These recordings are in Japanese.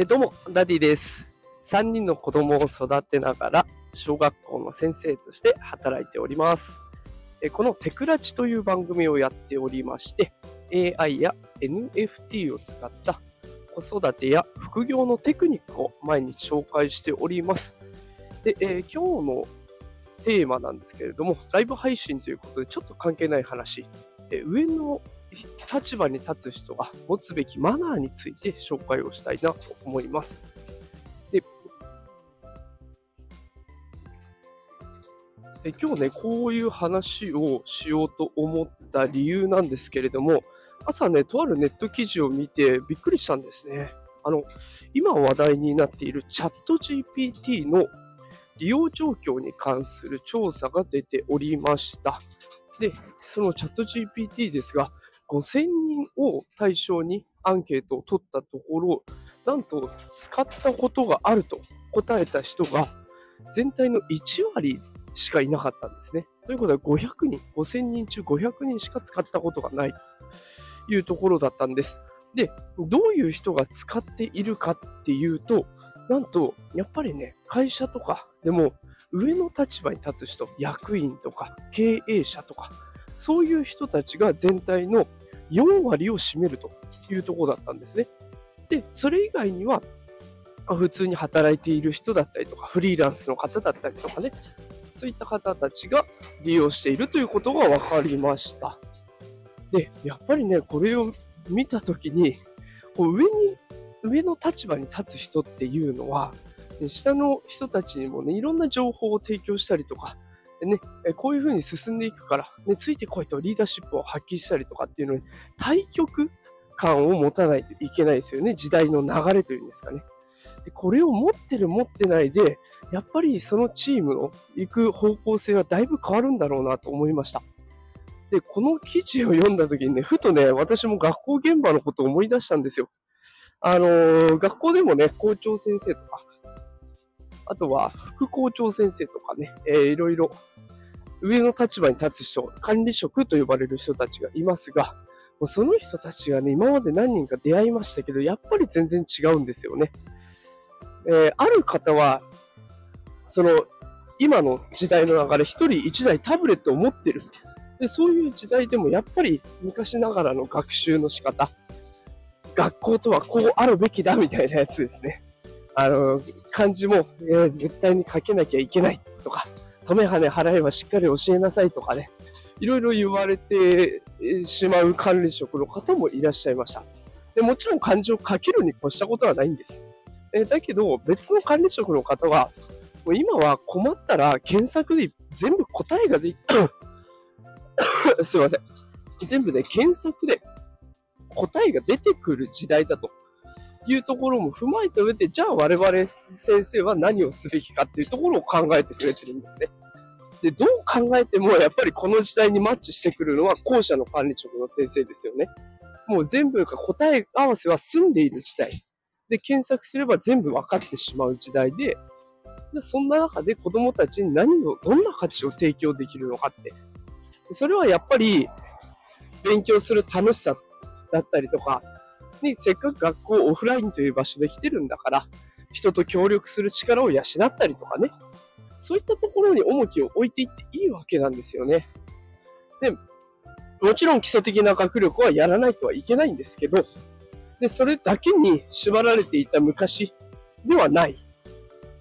えどうも、ダディです。3人の子供を育てながら、小学校の先生として働いております。えこのテクラチという番組をやっておりまして、AI や NFT を使った子育てや副業のテクニックを毎日紹介しております。で、えー今日のテーマなんですけれども、ライブ配信ということでちょっと関係ない話、え上の立場に立つ人が持つべきマナーについて紹介をしたいなと思います。でで今日ね、こういう話をしようと思った理由なんですけれども、朝ね、とあるネット記事を見てびっくりしたんですね。あの、今話題になっているチャット GPT の利用状況に関する調査が出ておりました。で、そのチャット GPT ですが、5000人を対象にアンケートを取ったところ、なんと使ったことがあると答えた人が全体の1割しかいなかったんですね。ということは500人、5000人中500人しか使ったことがないというところだったんです。で、どういう人が使っているかっていうと、なんと、やっぱりね、会社とかでも上の立場に立つ人、役員とか経営者とか、そういう人たちが全体の4割を占めるというところだったんですね。で、それ以外には、普通に働いている人だったりとか、フリーランスの方だったりとかね、そういった方たちが利用しているということが分かりました。で、やっぱりね、これを見たときに、こう上に、上の立場に立つ人っていうのは、下の人たちにもね、いろんな情報を提供したりとか、ね、こういう風に進んでいくから、ね、ついてこいとリーダーシップを発揮したりとかっていうのに、対極感を持たないといけないですよね。時代の流れというんですかね。で、これを持ってる持ってないで、やっぱりそのチームの行く方向性はだいぶ変わるんだろうなと思いました。で、この記事を読んだ時にね、ふとね、私も学校現場のことを思い出したんですよ。あのー学校でもね、校長先生とか、あとは副校長先生とかね、えーいろいろ上の立場に立つ人、管理職と呼ばれる人たちがいますが、もうその人たちがね、今まで何人か出会いましたけど、やっぱり全然違うんですよね。えーある方は、その、今の時代の流れ、一人一台タブレットを持ってる。で、そういう時代でもやっぱり昔ながらの学習の仕方、学校とはこうあるべきだみたいなやつですね。あの、漢字も、えー絶対に書けなきゃいけないとか、止め跳ね払えばしっかり教えなさいとかね、いろいろ言われてしまう管理職の方もいらっしゃいました。でもちろん漢字を書けるに越したことはないんです。えだけど、別の管理職の方は、もう今は困ったら検索で全部答えがで、すいません。全部ね、検索で答えが出てくる時代だというところも踏まえた上で、じゃあ我々先生は何をすべきかっていうところを考えてくれてるんですね。で、どう考えてもやっぱりこの時代にマッチしてくるのは後者の管理職の先生ですよね。もう全部が答え合わせは済んでいる時代。で、検索すれば全部分かってしまう時代で、でそんな中で子供たちに何を、どんな価値を提供できるのかって。それはやっぱり勉強する楽しさだったりとか、ね、せっかく学校オフラインという場所で来てるんだから、人と協力する力を養ったりとかね、そういったところに重きを置いていっていいわけなんですよね。で、もちろん基礎的な学力はやらないとはいけないんですけど、で、それだけに縛られていた昔ではない。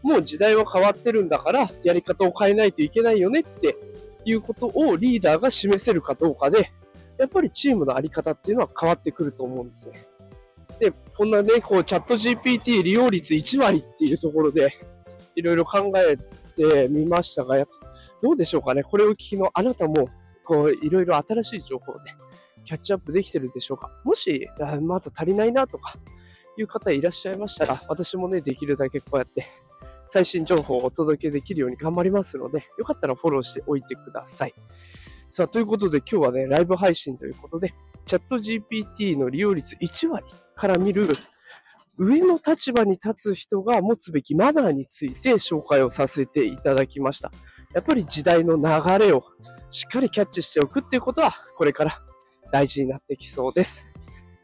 もう時代は変わってるんだから、やり方を変えないといけないよねっていうことをリーダーが示せるかどうかで、やっぱりチームのあり方っていうのは変わってくると思うんですね。こんなね、こう、チャット GPT 利用率1割っていうところで、いろいろ考えてみましたが、どうでしょうかね。これを聞きのあなたも、こう、いろいろ新しい情報をね、キャッチアップできてるでしょうか。もし、まだ足りないなとか、いう方いらっしゃいましたら、私もね、できるだけこうやって、最新情報をお届けできるように頑張りますので、よかったらフォローしておいてください。さあ、ということで今日はね、ライブ配信ということで、チャット GPT の利用率1割から見る上の立場に立つ人が持つべきマナーについて紹介をさせていただきました。やっぱり時代の流れをしっかりキャッチしておくっていうことは、これから大事になってきそうです。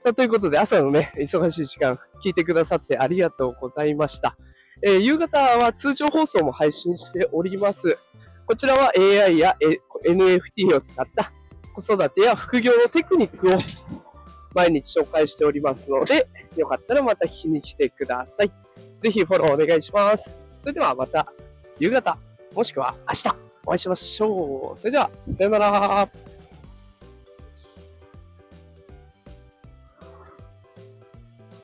さあ、ということで朝のね、忙しい時間、聞いてくださってありがとうございました。えー夕方は通常放送も配信しております。こちらは AI や NFT を使った子育てや副業のテクニックを毎日紹介しておりますので、よかったらまた聞きに来てください。ぜひフォローお願いします。それではまた夕方、もしくは明日お会いしましょう。それでは、さよなら。